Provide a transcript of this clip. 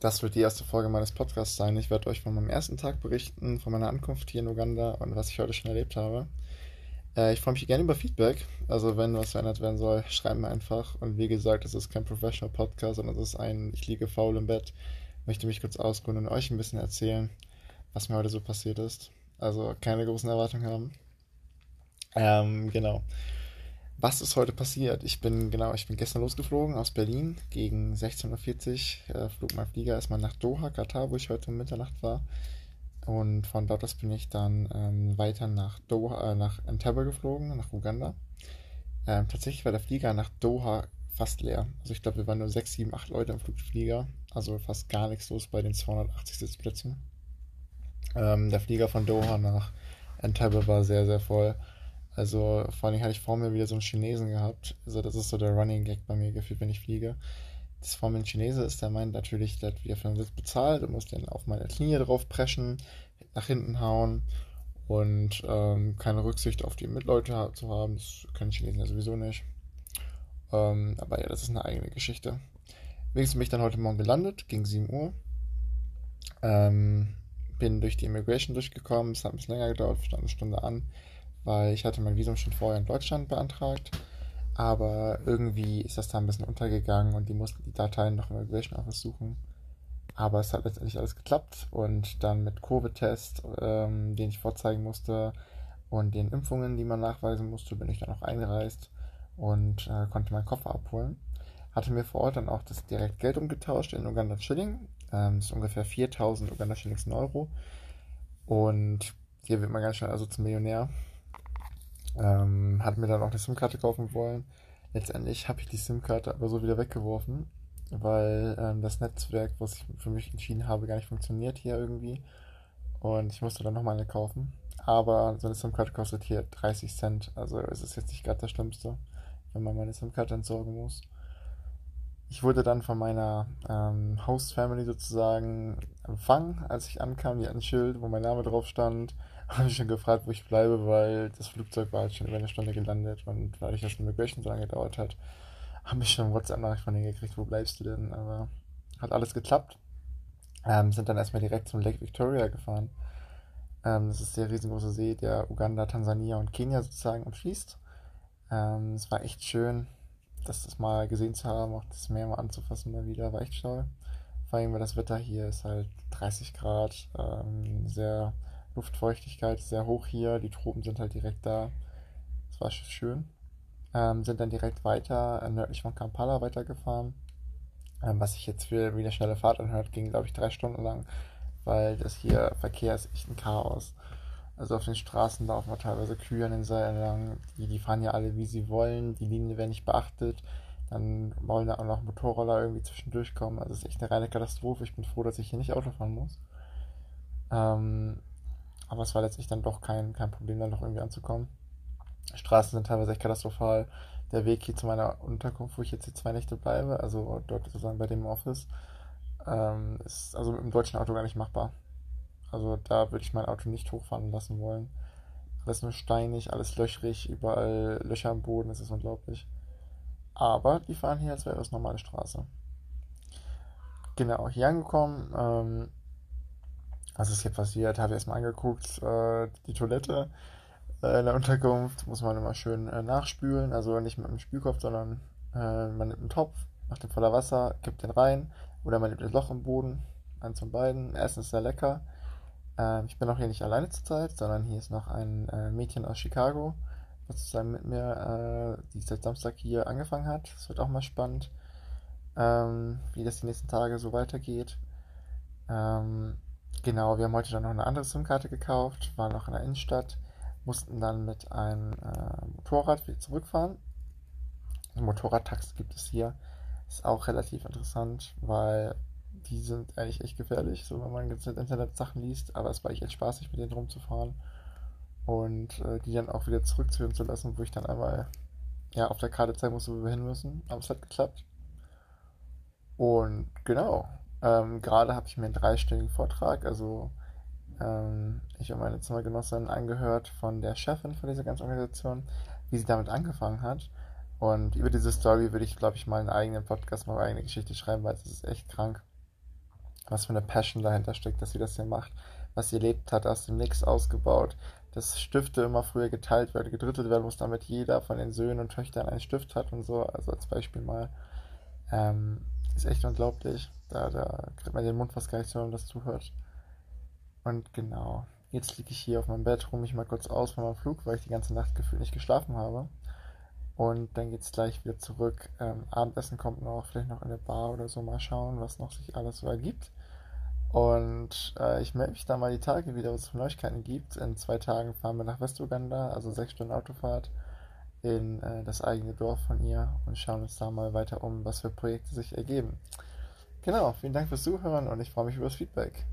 Das wird die erste Folge meines Podcasts sein. Ich werde euch von meinem ersten Tag berichten, von meiner Ankunft hier in Uganda und was ich heute schon erlebt habe. Äh, ich freue mich gerne über Feedback. Also, wenn was verändert werden soll, schreibt mir einfach. Und wie gesagt, es ist kein Professional Podcast, sondern es ist ein, ich liege faul im Bett, möchte mich kurz ausruhen und euch ein bisschen erzählen, was mir heute so passiert ist. Also, keine großen Erwartungen haben. Ähm, genau. Was ist heute passiert? Ich bin, genau, ich bin gestern losgeflogen aus Berlin. Gegen 16.40 Uhr äh, flog mein Flieger erstmal nach Doha, Katar, wo ich heute um Mitternacht war. Und von dort aus bin ich dann ähm, weiter nach Doha, äh, nach Entebbe geflogen, nach Uganda. Ähm, tatsächlich war der Flieger nach Doha fast leer. Also ich glaube, wir waren nur 6, 7, 8 Leute im Flugflieger. Also fast gar nichts los bei den 280 Sitzplätzen. Ähm, der Flieger von Doha nach Entebbe war sehr, sehr voll. Also vor allem hatte ich vor mir wieder so einen Chinesen gehabt. Also das ist so der Running Gag bei mir gefühlt, wenn ich fliege. Das vor mir ein Chinese ist, der meint natürlich, der hat wieder für den Sitz bezahlt und muss den auf meine Knie drauf preschen, nach hinten hauen und ähm, keine Rücksicht auf die Mitleute zu haben. Das können Chinesen ja sowieso nicht. Ähm, aber ja, das ist eine eigene Geschichte. Wenigstens bin ich dann heute Morgen gelandet, gegen 7 Uhr. Ähm, bin durch die Immigration durchgekommen, es hat ein bisschen länger gedauert, stand eine Stunde an weil ich hatte mein Visum schon vorher in Deutschland beantragt, aber irgendwie ist das da ein bisschen untergegangen und die mussten die Dateien noch im Immigration Office suchen. Aber es hat letztendlich alles geklappt und dann mit Covid-Test, ähm, den ich vorzeigen musste und den Impfungen, die man nachweisen musste, bin ich dann auch eingereist und äh, konnte meinen Koffer abholen. Hatte mir vor Ort dann auch das direkt Geld umgetauscht in Uganda Schilling. Ähm, das ist ungefähr 4000 Uganda Schillings in Euro. Und hier wird man ganz schnell also zum Millionär. Ähm, hat mir dann auch eine SIM-Karte kaufen wollen. Letztendlich habe ich die SIM-Karte aber so wieder weggeworfen, weil ähm, das Netzwerk, was ich für mich entschieden habe, gar nicht funktioniert hier irgendwie. Und ich musste dann nochmal eine kaufen. Aber so eine SIM-Karte kostet hier 30 Cent. Also es ist jetzt nicht gerade das Schlimmste, wenn man meine SIM-Karte entsorgen muss. Ich wurde dann von meiner ähm, Host-Family sozusagen empfangen, als ich ankam. Die hatten ein Schild, wo mein Name drauf stand habe ich schon gefragt, wo ich bleibe, weil das Flugzeug war halt schon über eine Stunde gelandet und weil ich das Immigration so lange gedauert hat, habe ich schon WhatsApp-Nachricht von denen gekriegt, wo bleibst du denn? Aber hat alles geklappt. Ähm, sind dann erstmal direkt zum Lake Victoria gefahren. Ähm, das ist der riesengroße See, der Uganda, Tansania und Kenia sozusagen umschließt. Ähm, es war echt schön, das, das mal gesehen zu haben, auch das Meer mal anzufassen mal wieder, war echt toll. Vor allem, weil das Wetter hier ist halt 30 Grad, ähm, sehr Luftfeuchtigkeit sehr hoch hier, die Tropen sind halt direkt da. Das war schön. Ähm, sind dann direkt weiter äh, nördlich von Kampala weitergefahren. Ähm, was sich jetzt für wie eine schnelle Fahrt anhört, ging glaube ich drei Stunden lang, weil das hier Verkehr ist echt ein Chaos. Also auf den Straßen laufen teilweise Kühe an den Seilen lang, die, die fahren ja alle wie sie wollen, die Linien werden nicht beachtet. Dann wollen da auch noch Motorroller irgendwie zwischendurch kommen. Also es ist echt eine reine Katastrophe. Ich bin froh, dass ich hier nicht Auto fahren muss. Ähm, aber es war letztlich dann doch kein, kein Problem, da noch irgendwie anzukommen. Straßen sind teilweise echt katastrophal. Der Weg hier zu meiner Unterkunft, wo ich jetzt die zwei Nächte bleibe, also dort sozusagen bei dem Office, ähm, ist also mit dem deutschen Auto gar nicht machbar. Also da würde ich mein Auto nicht hochfahren lassen wollen. Alles nur steinig, alles löchrig, überall Löcher am Boden, das ist unglaublich. Aber die fahren hier, als wäre das normale Straße. Genau, hier angekommen, ähm, was ist hier passiert? Habe ich erstmal angeguckt, äh, die Toilette äh, in der Unterkunft muss man immer schön äh, nachspülen, also nicht mit dem Spülkopf, sondern äh, man nimmt einen Topf, macht den voller Wasser, kippt den rein oder man nimmt das Loch im Boden, eins von beiden. Essen ist sehr lecker. Ähm, ich bin auch hier nicht alleine zur Zeit, sondern hier ist noch ein äh, Mädchen aus Chicago, was zusammen mit mir, äh, die seit Samstag hier angefangen hat. Das wird auch mal spannend, ähm, wie das die nächsten Tage so weitergeht. Ähm, Genau, wir haben heute dann noch eine andere SIM-Karte gekauft, waren noch in der Innenstadt, mussten dann mit einem äh, Motorrad wieder zurückfahren. Also Motorradtaxi gibt es hier. Ist auch relativ interessant, weil die sind eigentlich echt gefährlich, so wenn man jetzt Internet Sachen liest, aber es war echt spaßig, mit denen rumzufahren und äh, die dann auch wieder zurückzuhören zu lassen, wo ich dann einmal ja, auf der Karte zeigen musste, wo wir hin müssen. Aber es hat geklappt. Und genau, ähm, gerade habe ich mir einen dreistündigen Vortrag, also ähm, ich und meine Zimmergenossin angehört von der Chefin von dieser ganzen Organisation, wie sie damit angefangen hat. Und über diese Story würde ich, glaube ich, mal einen eigenen Podcast, mal eine eigene Geschichte schreiben, weil es ist echt krank. Was für eine Passion dahinter steckt, dass sie das hier macht, was sie erlebt hat, aus dem Nix ausgebaut, dass Stifte immer früher geteilt werden, gedrittelt werden muss, damit jeder von den Söhnen und Töchtern einen Stift hat und so, also als Beispiel mal. Ähm, ist echt unglaublich. Da, da kriegt man den Mund fast gar nicht zu, wenn man das zuhört. Und genau, jetzt liege ich hier auf meinem Bett, ruhe mich mal kurz aus von meinem Flug, weil ich die ganze Nacht gefühlt nicht geschlafen habe. Und dann geht es gleich wieder zurück. Ähm, Abendessen kommt noch, vielleicht noch in der Bar oder so, mal schauen, was noch sich alles so ergibt. Und äh, ich melde mich da mal die Tage wieder, was es für Neuigkeiten gibt. In zwei Tagen fahren wir nach Westuganda, also sechs Stunden Autofahrt in äh, das eigene Dorf von ihr und schauen uns da mal weiter um, was für Projekte sich ergeben. Genau, vielen Dank fürs Zuhören und ich freue mich über das Feedback.